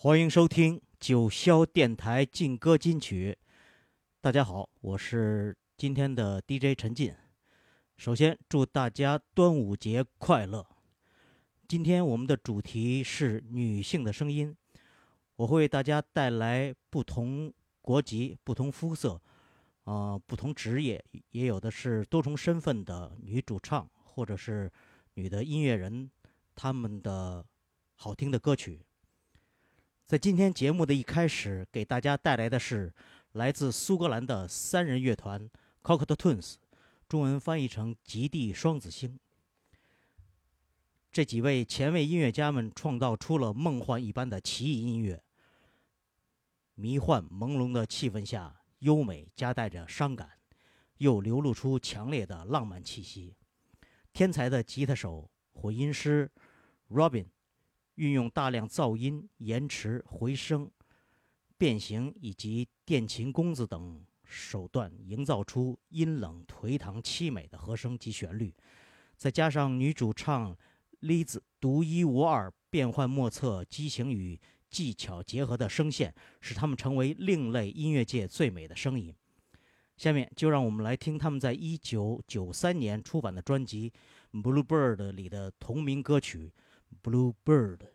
欢迎收听九霄电台劲歌金曲。大家好，我是今天的 DJ 陈进。首先祝大家端午节快乐。今天我们的主题是女性的声音，我会为大家带来不同国籍、不同肤色、啊、不同职业，也有的是多重身份的女主唱或者是女的音乐人，他们的好听的歌曲。在今天节目的一开始，给大家带来的是来自苏格兰的三人乐团 Cocteau Twins，中文翻译成“极地双子星”。这几位前卫音乐家们创造出了梦幻一般的奇异音乐，迷幻朦胧的气氛下，优美夹带着伤感，又流露出强烈的浪漫气息。天才的吉他手、混音师 Robin。运用大量噪音、延迟、回声、变形以及电琴弓子等手段，营造出阴冷、颓唐、凄美的和声及旋律，再加上女主唱 Liz 独一无二、变幻莫测、激情与技巧结合的声线，使他们成为另类音乐界最美的声音。下面就让我们来听他们在一九九三年出版的专辑《Bluebird》里的同名歌曲。Bluebird.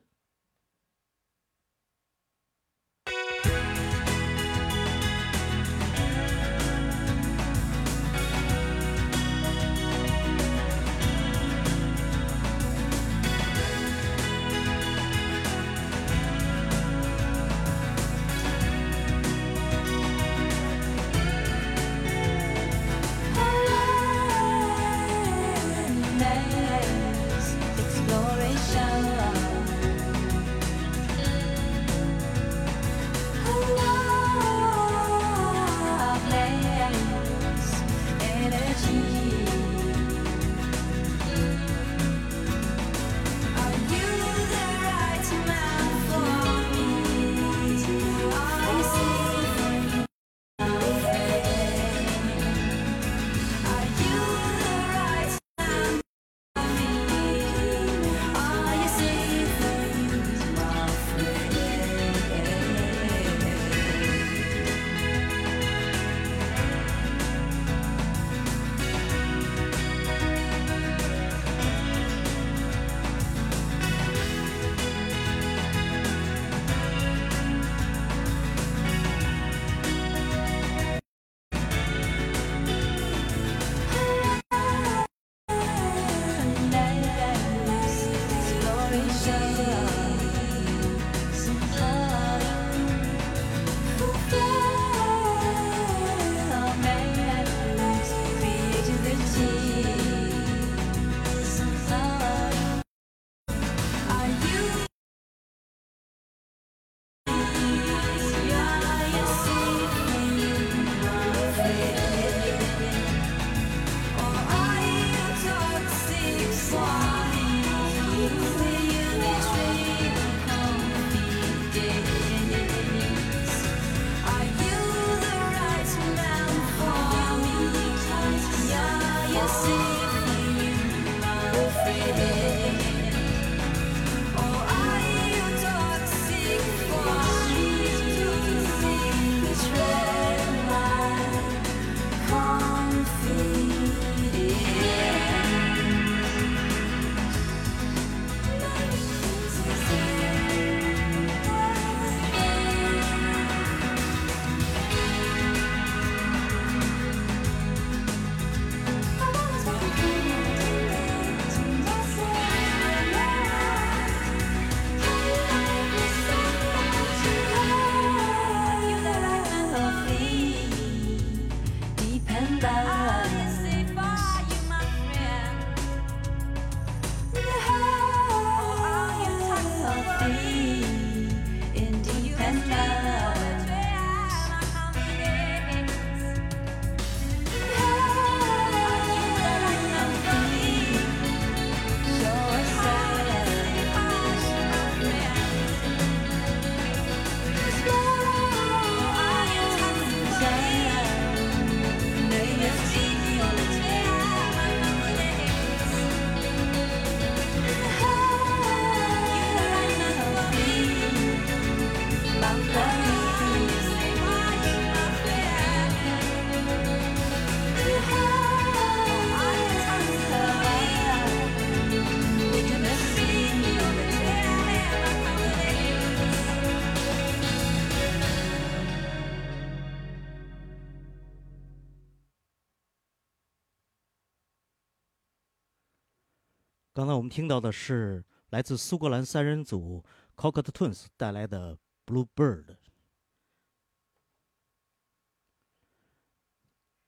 刚才我们听到的是来自苏格兰三人组 Cocktail Twins 带来的《Blue Bird》。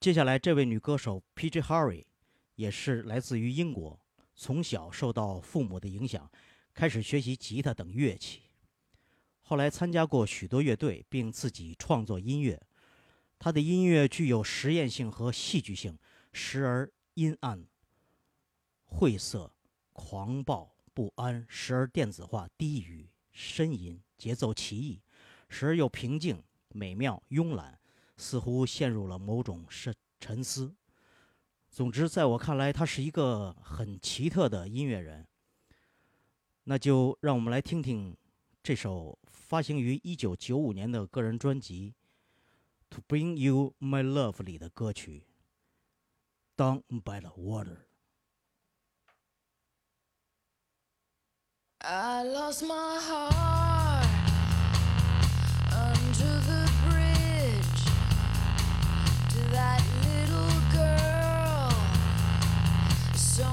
接下来，这位女歌手 P.J. Harry 也是来自于英国，从小受到父母的影响，开始学习吉他等乐器。后来参加过许多乐队，并自己创作音乐。她的音乐具有实验性和戏剧性，时而阴暗、晦涩、狂暴、不安；时而电子化、低语、呻吟，节奏奇异；时而又平静、美妙、慵懒。似乎陷入了某种沉沉思。总之，在我看来，他是一个很奇特的音乐人。那就让我们来听听这首发行于一九九五年的个人专辑《To Bring You My Love》里的歌曲《Down by the Water》。I lost my heart under the bridge to that little girl. So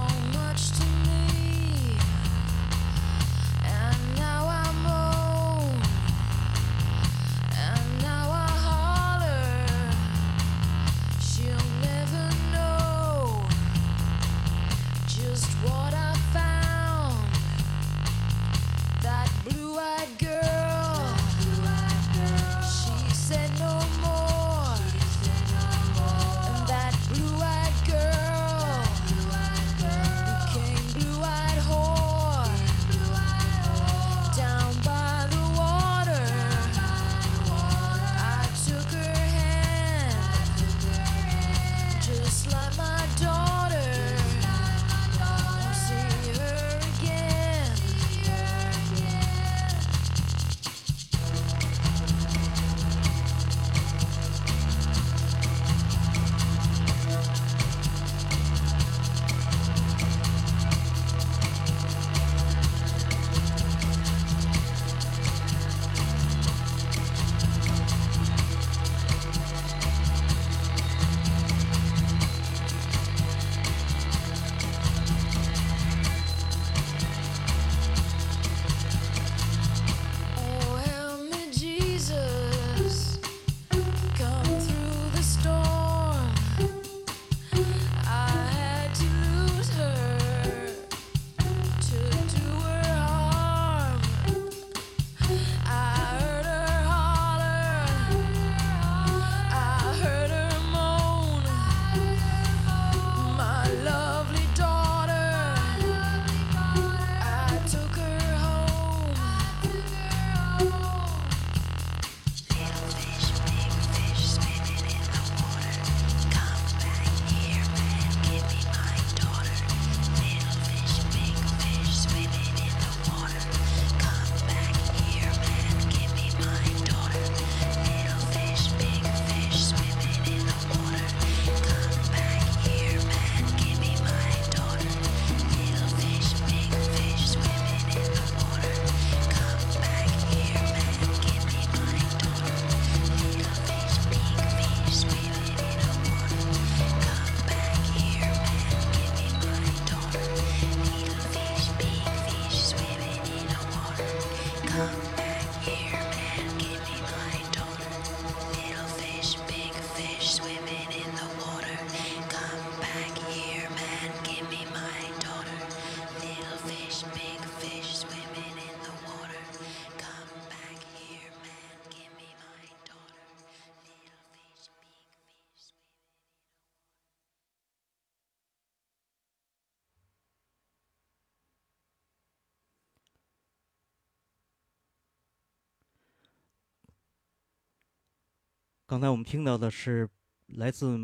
刚才我们听到的是来自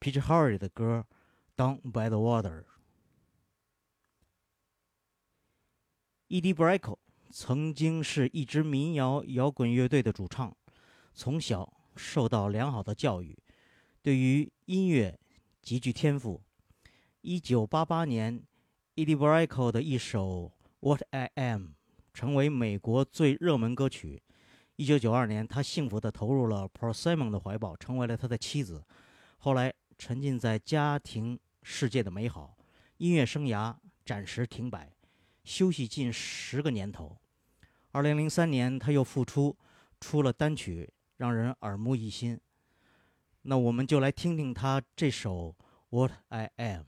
Peach Harvey 的歌《Down by the Water》。E.D. Brickell 曾经是一支民谣摇滚乐队的主唱，从小受到良好的教育，对于音乐极具天赋。1988年，E.D. Brickell 的一首《What I Am》成为美国最热门歌曲。一九九二年，他幸福地投入了 Paul Simon 的怀抱，成为了他的妻子。后来沉浸在家庭世界的美好，音乐生涯暂时停摆，休息近十个年头。二零零三年，他又复出，出了单曲，让人耳目一新。那我们就来听听他这首《What I Am》。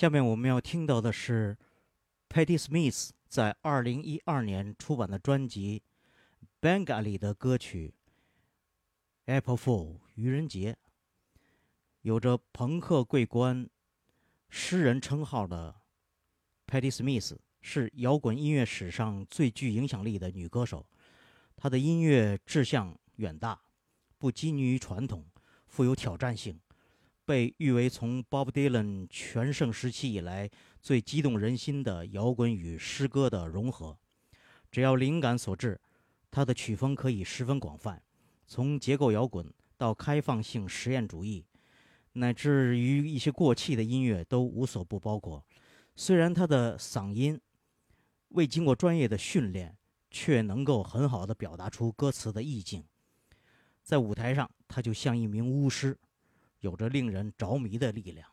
下面我们要听到的是 Patti Smith 在2012年出版的专辑《Banga》里的歌曲《April Fool》愚人节。有着朋克桂冠、诗人称号的 Patti Smith 是摇滚音乐史上最具影响力的女歌手。她的音乐志向远大，不拘泥于传统，富有挑战性。被誉为从 Bob Dylan 全盛时期以来最激动人心的摇滚与诗歌的融合。只要灵感所致，他的曲风可以十分广泛，从结构摇滚到开放性实验主义，乃至于一些过气的音乐都无所不包括。虽然他的嗓音未经过专业的训练，却能够很好地表达出歌词的意境。在舞台上，他就像一名巫师。有着令人着迷的力量。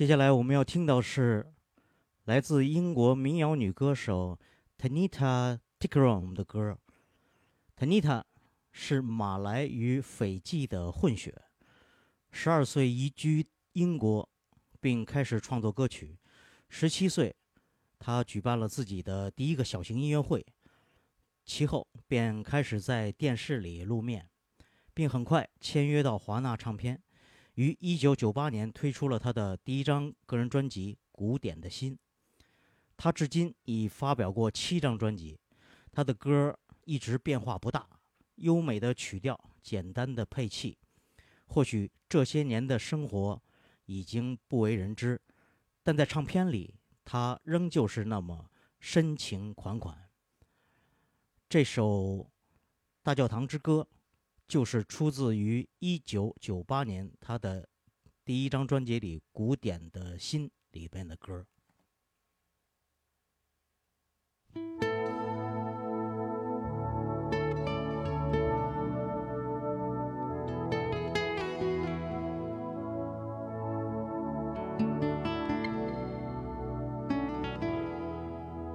接下来我们要听到是来自英国民谣女歌手 Tanita Tikram 的歌。Tanita 是马来与斐济的混血，十二岁移居英国，并开始创作歌曲。十七岁，她举办了自己的第一个小型音乐会，其后便开始在电视里露面，并很快签约到华纳唱片。于一九九八年推出了他的第一张个人专辑《古典的心》。他至今已发表过七张专辑，他的歌一直变化不大，优美的曲调，简单的配器。或许这些年的生活已经不为人知，但在唱片里，他仍旧是那么深情款款。这首《大教堂之歌》就是出自于一九九八年他的第一张专辑里《古典的心》里边的歌。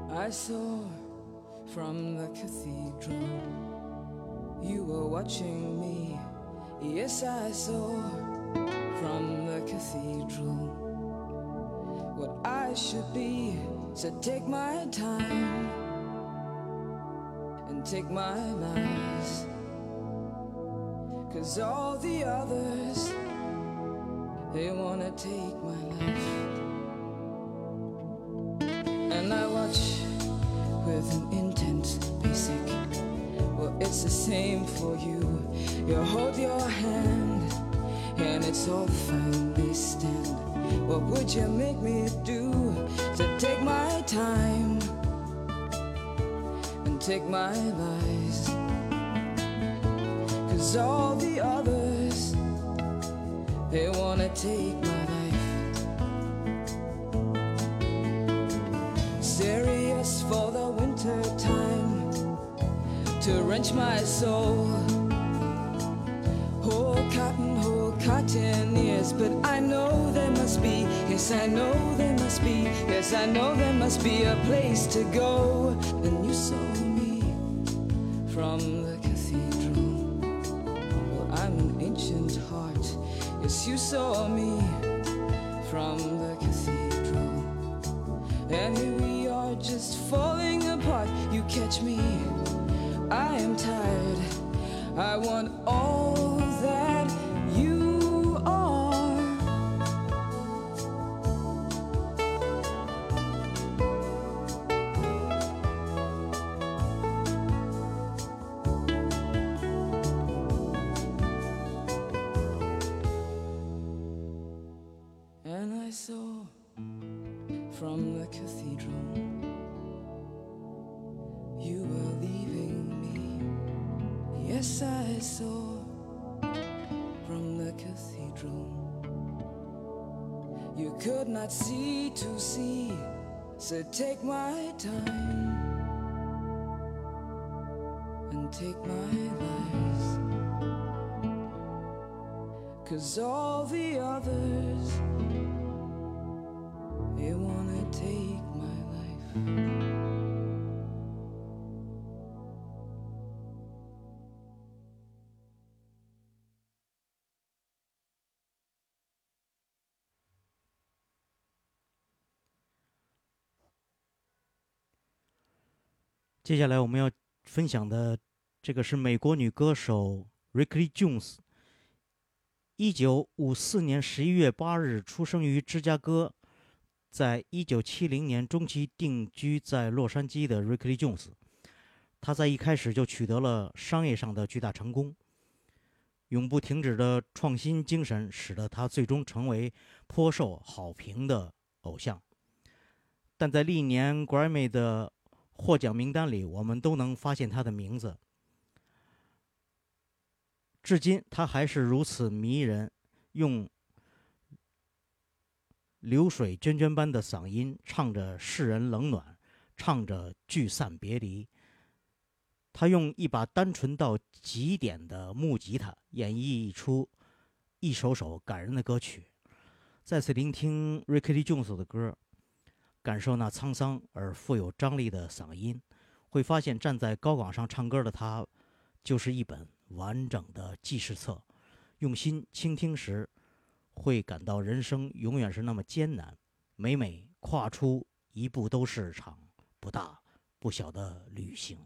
I saw from the cathedral you were watching me. Yes, I saw from the cathedral what I should be. So take my time and take my lies. Cause all the others, they wanna take my life. Same for you. You hold your hand, and it's all finally stand. What would you make me do to take my time and take my lies? Cause all the others, they wanna take my to wrench my soul. Whole cotton, whole cotton ears, but I know there must be, yes, I know there must be, yes, I know there must be a place to go. Then you saw me from the cathedral. Well, I'm an ancient heart, yes, you saw me from the cathedral. And here we are just falling apart. You catch me. I want all 接下来我们要分享的这个是美国女歌手 ricky jones 一九五四年十一月八日出生于芝加哥，在一九七零年中期定居在洛杉矶的 Ricky Jones，她在一开始就取得了商业上的巨大成功，永不停止的创新精神使得他最终成为颇受好评的偶像，但在历年 Grammy 的获奖名单里，我们都能发现他的名字。至今，他还是如此迷人，用流水涓涓般的嗓音唱着世人冷暖，唱着聚散别离。他用一把单纯到极点的木吉他演绎出一首首感人的歌曲。再次聆听 Ricky Jones 的歌，感受那沧桑而富有张力的嗓音，会发现站在高岗上唱歌的他，就是一本完整的记事册。用心倾听时，会感到人生永远是那么艰难，每每跨出一步都是场不大不小的旅行。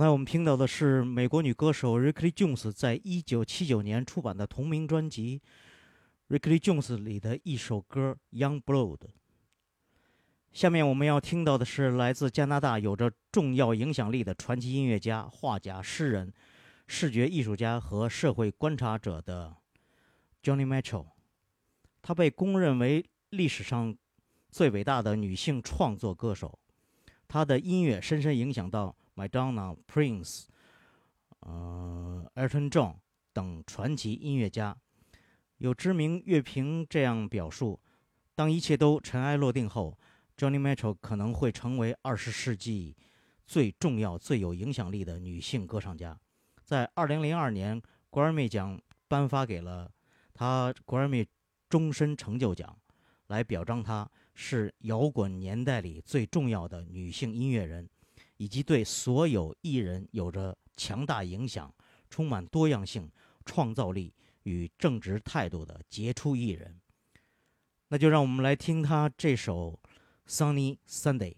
刚才我们听到的是美国女歌手 Ricky Jones 在一九七九年出版的同名专辑《Ricky Jones》里的一首歌《Young Blood》。下面我们要听到的是来自加拿大有着重要影响力的传奇音乐家、画家、诗人、视觉艺术家和社会观察者的 Johnny Mitchell。她被公认为历史上最伟大的女性创作歌手。她的音乐深深影响到 Madonna、Prince、呃 Elton John 等传奇音乐家。有知名乐评这样表述：当一切都尘埃落定后，Johnny Mitchell 可能会成为二十世纪最重要、最有影响力的女性歌唱家。在2002年，，Grammy 奖颁发给了她 Grammy 终身成就奖，来表彰她是摇滚年代里最重要的女性音乐人，以及对所有艺人有着强大影响、充满多样性、创造力与正直态度的杰出艺人。那就让我们来听他这首《Sunny Sunday》。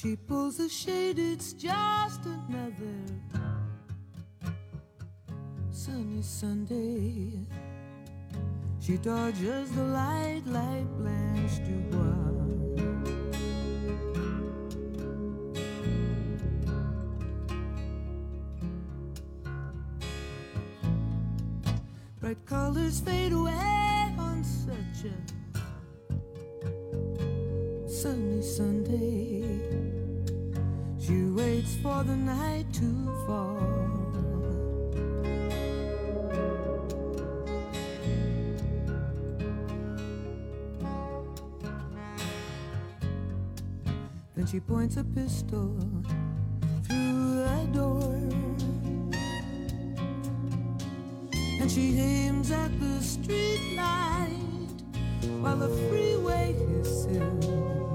She pulls the shade, it's just another sunny Sunday. She dodges the light like Blanche Dubois. Bright colors fade away on such a sunny Sunday. She waits for the night to fall. Then she points a pistol through the door. And she aims at the street light while the freeway hisses.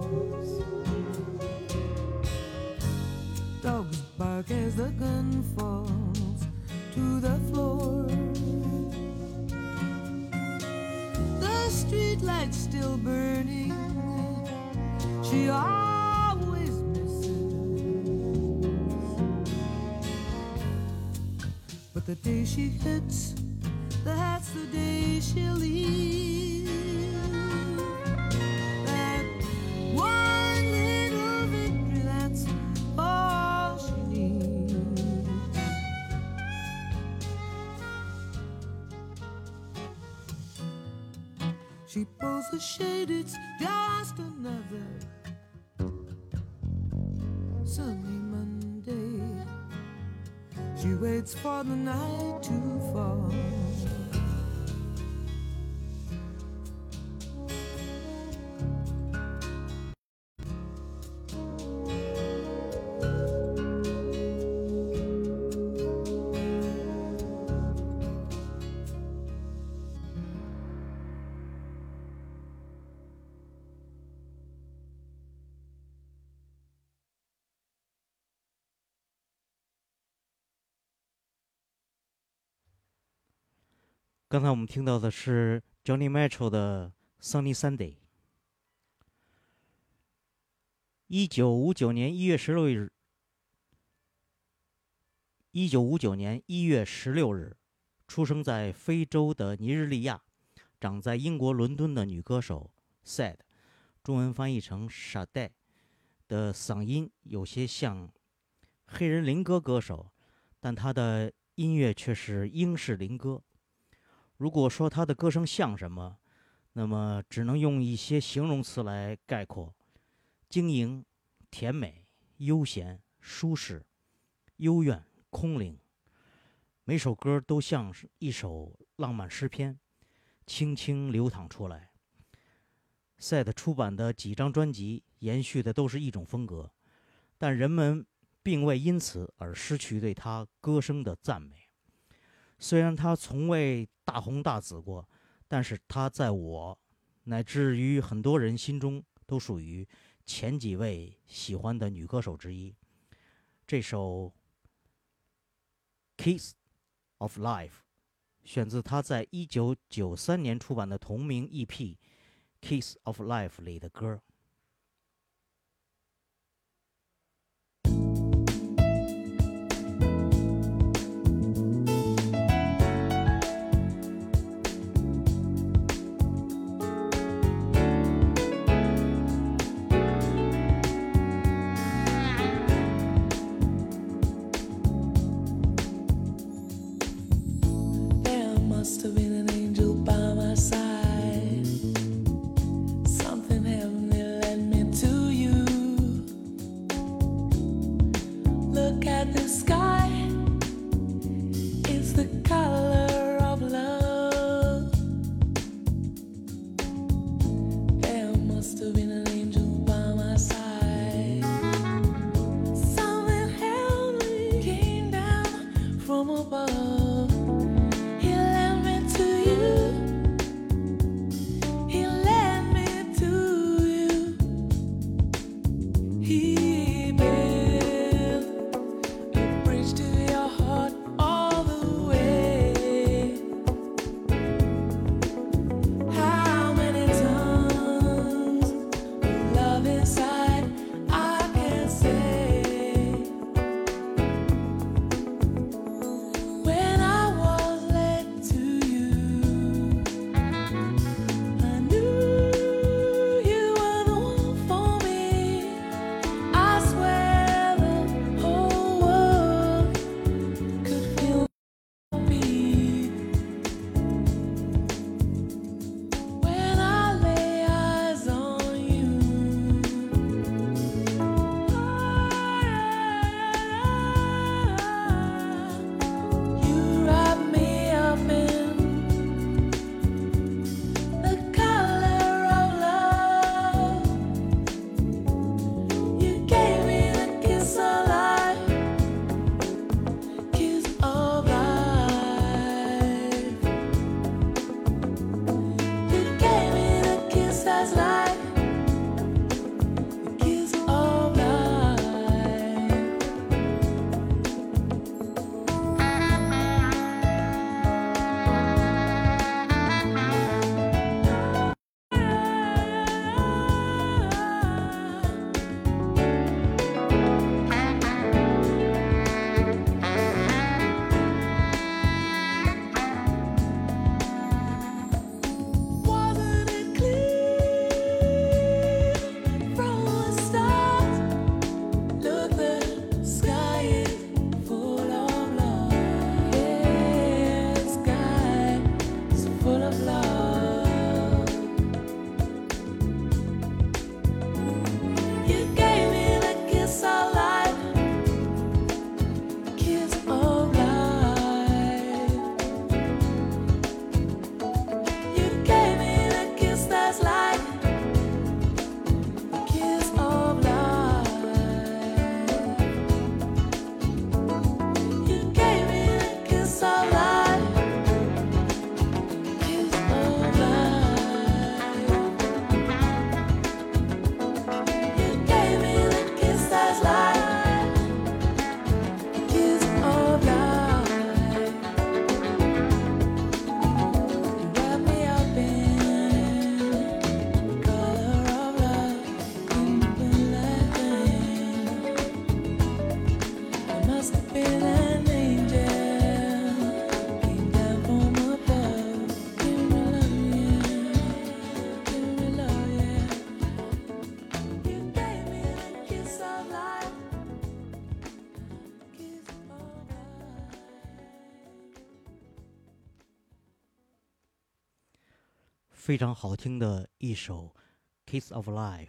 Dogs as the gun falls to the floor. The street light's still burning. She always misses. But the day she hits, that's the day she'll leave. She pulls the shade, it's just another sunny Monday. She waits for the night to fall. 刚才我们听到的是 Johnny Mitchell 的《Sunny Sunday》。一九五九年一月十六日，一九五九年一月十六日，出生在非洲的尼日利亚，长在英国伦敦的女歌手 Sad，中文翻译成傻代的嗓音有些像黑人灵歌歌手，但她的音乐却是英式灵歌。如果说他的歌声像什么，那么只能用一些形容词来概括：晶莹、甜美、悠闲、舒适、幽怨、空灵。每首歌都像是一首浪漫诗篇，轻轻流淌出来。赛德出版的几张专辑延续的都是一种风格，但人们并未因此而失去对他歌声的赞美。虽然他从未大红大紫过，但是他在我乃至于很多人心中都属于前几位喜欢的女歌手之一。这首《Kiss of Life》选自他在一九九三年出版的同名 EP《Kiss of Life》里的歌。非常好听的一首《Kiss of Life》，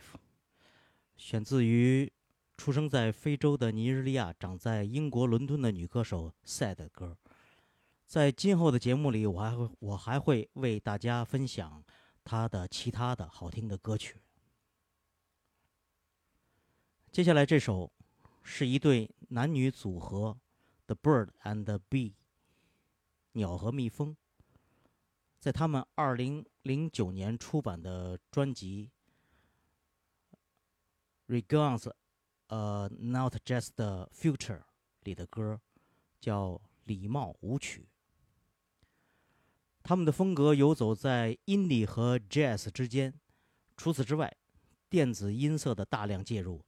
选自于出生在非洲的尼日利亚、长在英国伦敦的女歌手 Sad 的歌。在今后的节目里，我还会我还会为大家分享她的其他的好听的歌曲。接下来这首是一对男女组合，The Bird and the Bee，鸟和蜜蜂。在他们二零零九年出版的专辑《Regards，呃，Not Just the Future》里的歌，叫《礼貌舞曲》。他们的风格游走在 indie 和 jazz 之间。除此之外，电子音色的大量介入，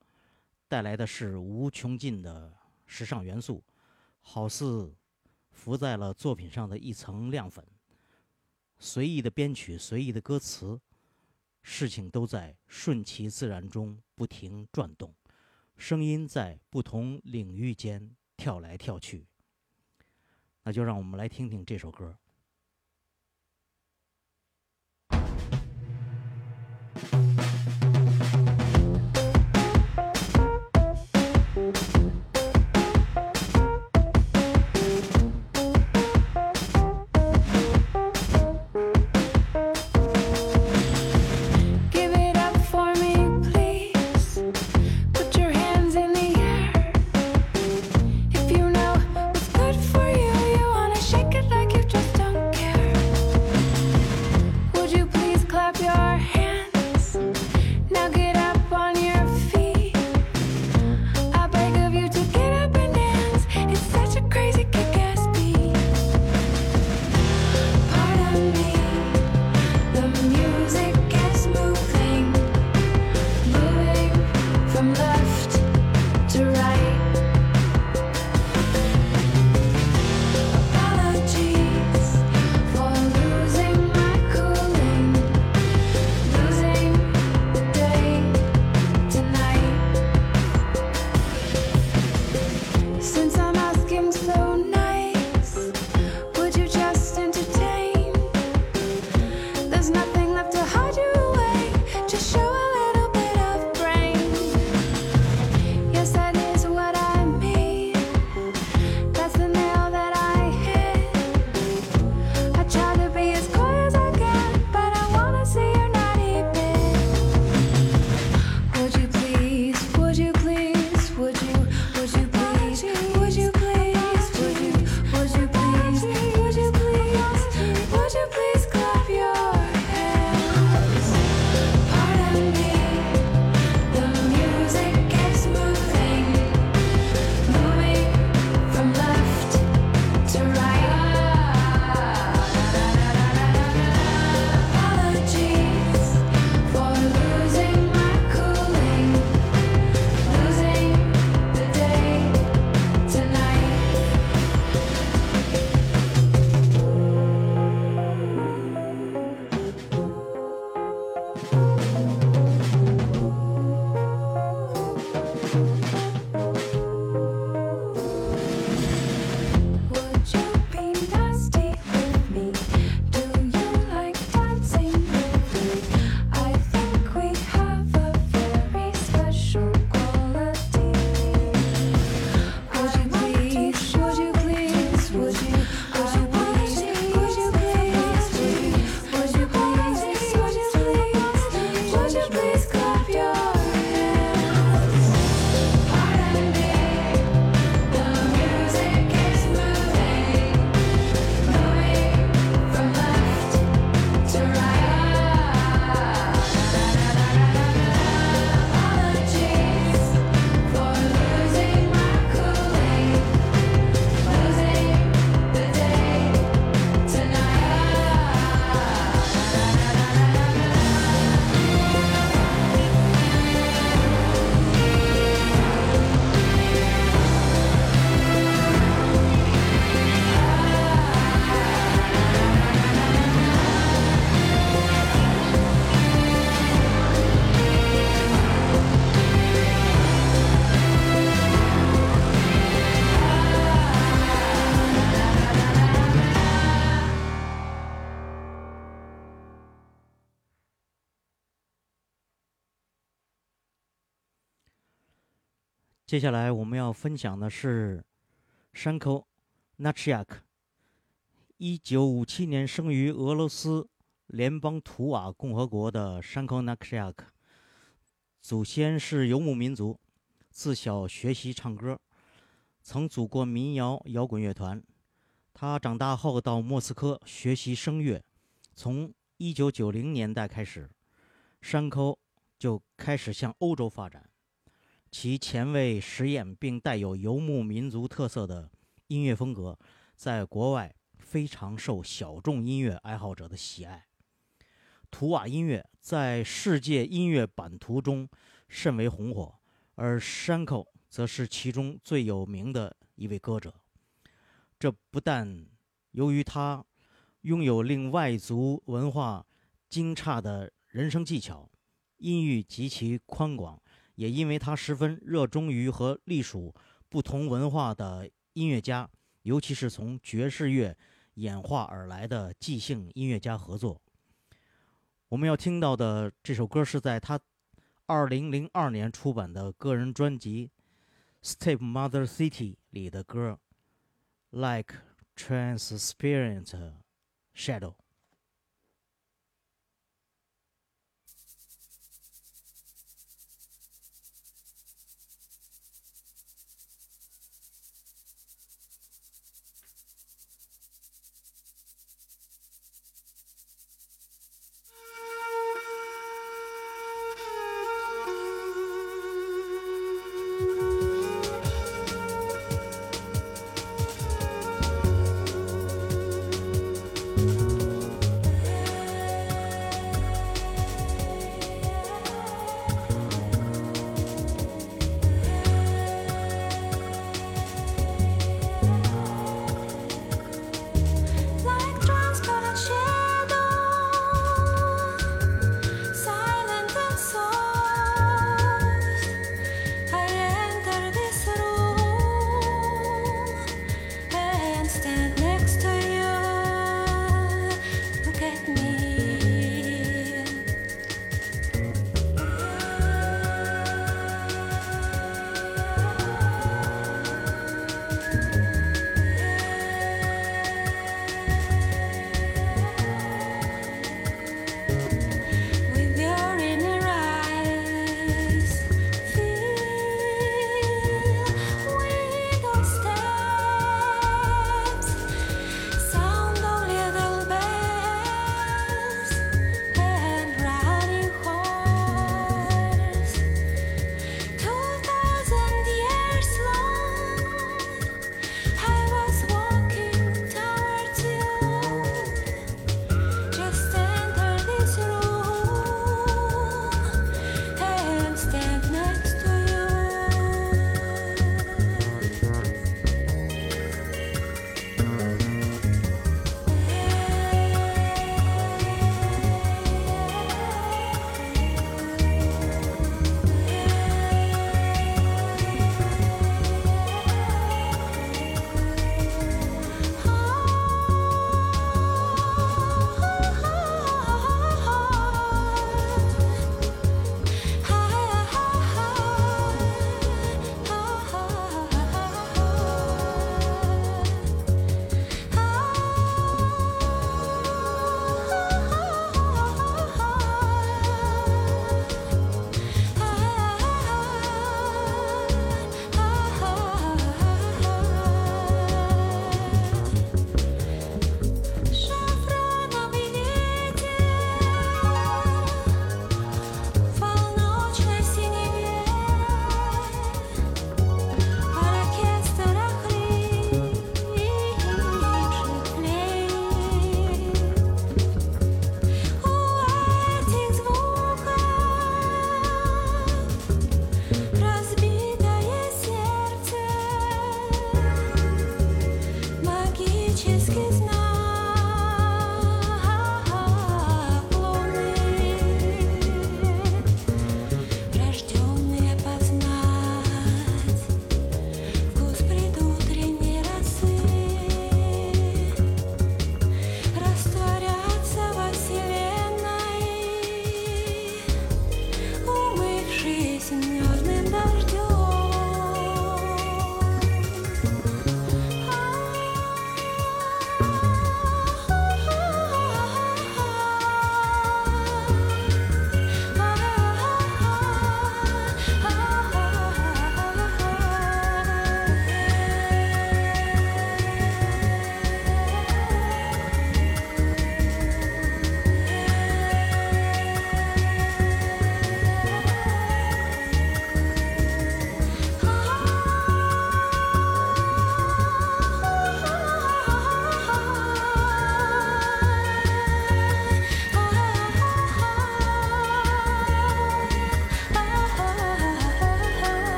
带来的是无穷尽的时尚元素，好似浮在了作品上的一层亮粉。随意的编曲，随意的歌词，事情都在顺其自然中不停转动，声音在不同领域间跳来跳去。那就让我们来听听这首歌。接下来我们要分享的是山口纳契亚克，一九五七年生于俄罗斯联邦图瓦共和国的山口纳契亚克，祖先是游牧民族，自小学习唱歌，曾组过民谣摇滚乐团。他长大后到莫斯科学习声乐，从一九九零年代开始，山口就开始向欧洲发展。其前卫实验并带有游牧民族特色的音乐风格，在国外非常受小众音乐爱好者的喜爱。图瓦音乐在世界音乐版图中甚为红火，而山口则是其中最有名的一位歌者。这不但由于他拥有令外族文化惊诧的人声技巧，音域极其宽广。也因为他十分热衷于和隶属不同文化的音乐家，尤其是从爵士乐演化而来的即兴音乐家合作。我们要听到的这首歌是在他2002年出版的个人专辑《Stepmother City》里的歌，《Like Transparent Shadow》。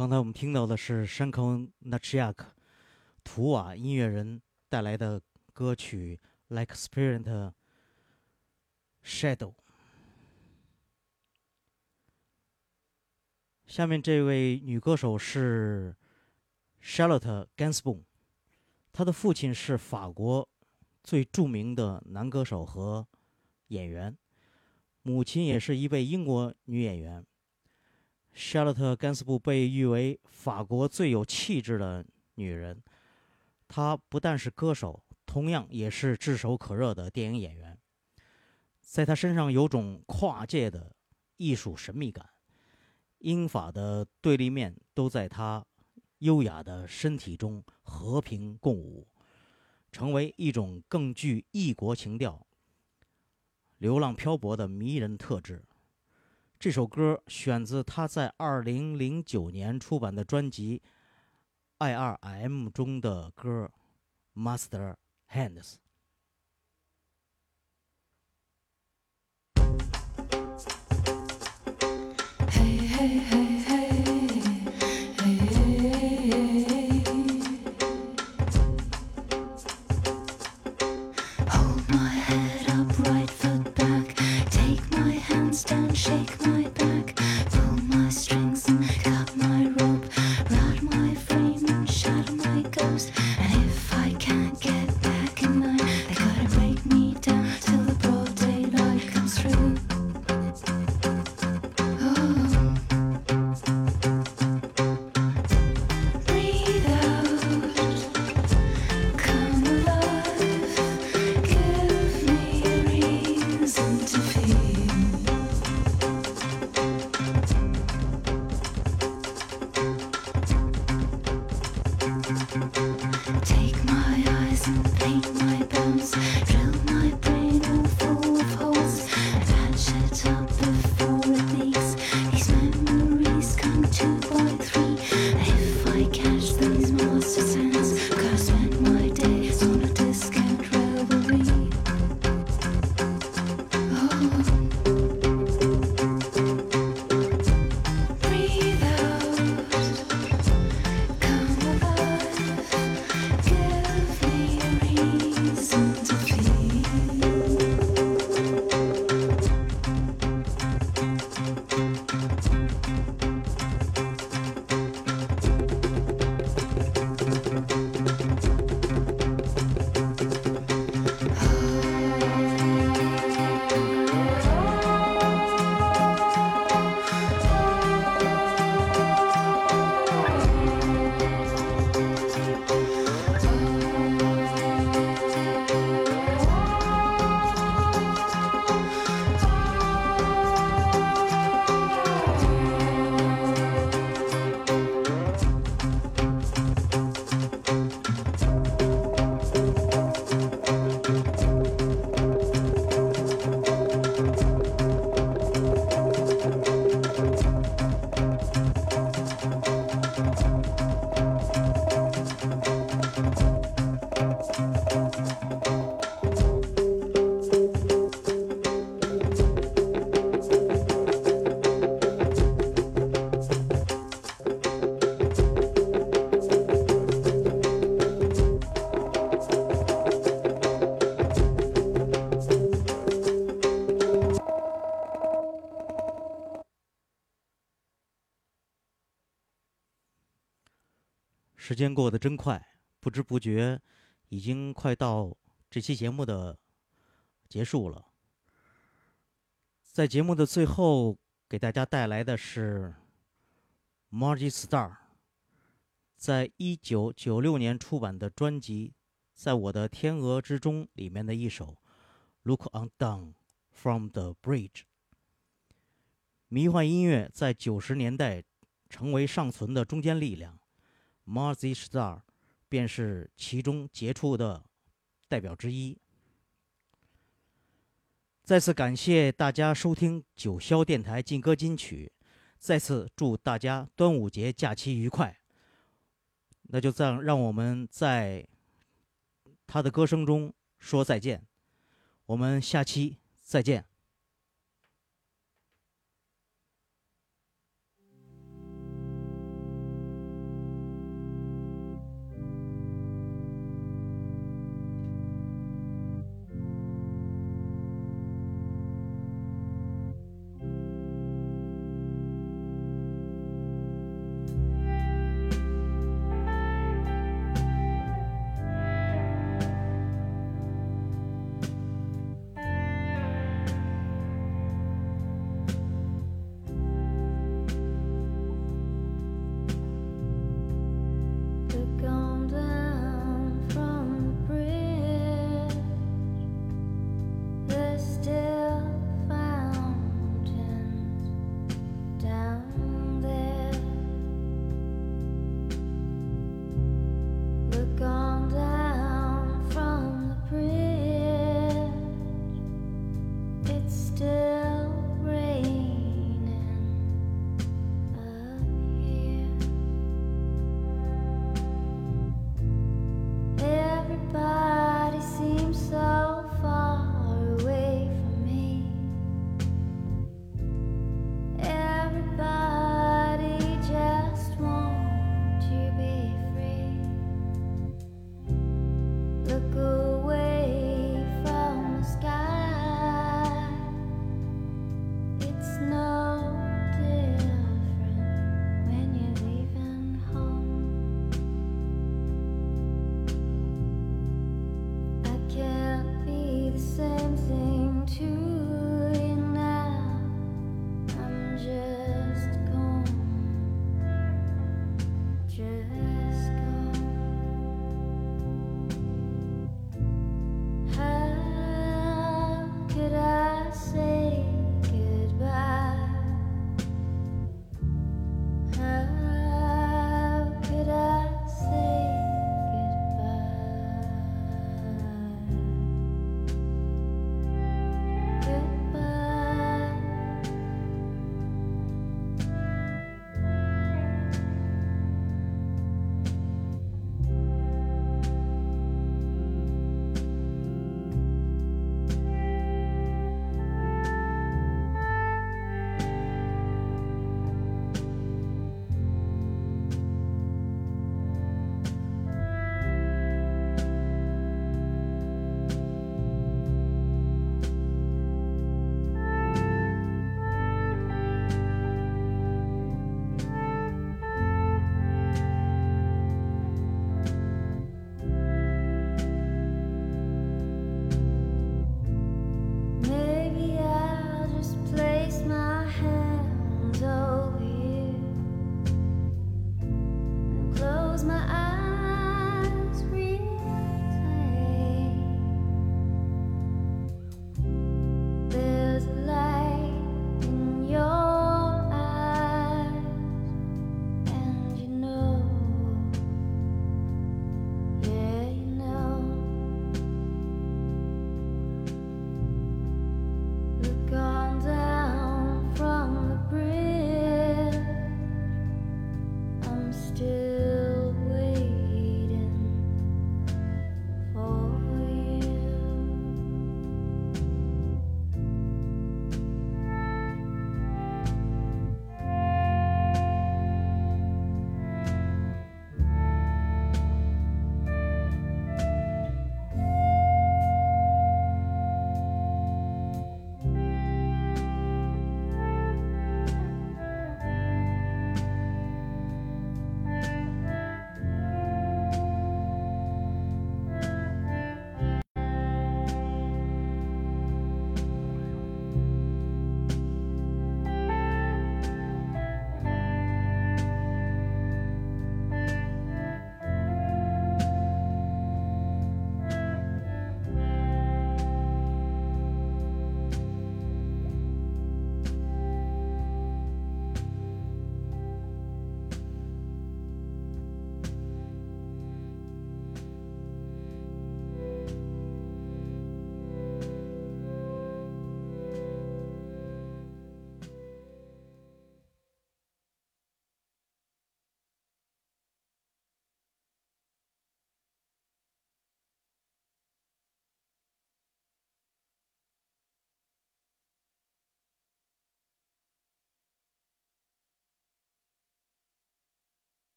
刚才我们听到的是山口 Nachiak 图瓦音乐人带来的歌曲《Like Spirit Shadow》。下面这位女歌手是 Charlotte Gainsbourg，她的父亲是法国最著名的男歌手和演员，母亲也是一位英国女演员。Charlotte Gainsbourg 被誉为法国最有气质的女人。她不但是歌手，同样也是炙手可热的电影演员。在她身上有种跨界的艺术神秘感，英法的对立面都在她优雅的身体中和平共舞，成为一种更具异国情调、流浪漂泊的迷人特质。这首歌选自他在二零零九年出版的专辑《IRM》中的歌《Master Hands》。时间过得真快，不知不觉已经快到这期节目的结束了。在节目的最后，给大家带来的是 Margie Starr 在一九九六年出版的专辑《在我的天鹅之中》里面的一首《Look on Down from the Bridge》。迷幻音乐在九十年代成为尚存的中坚力量 m a r z y Star 便是其中杰出的代表之一。再次感谢大家收听九霄电台劲歌金曲，再次祝大家端午节假期愉快。那就这样，让我们在他的歌声中说再见，我们下期再见。「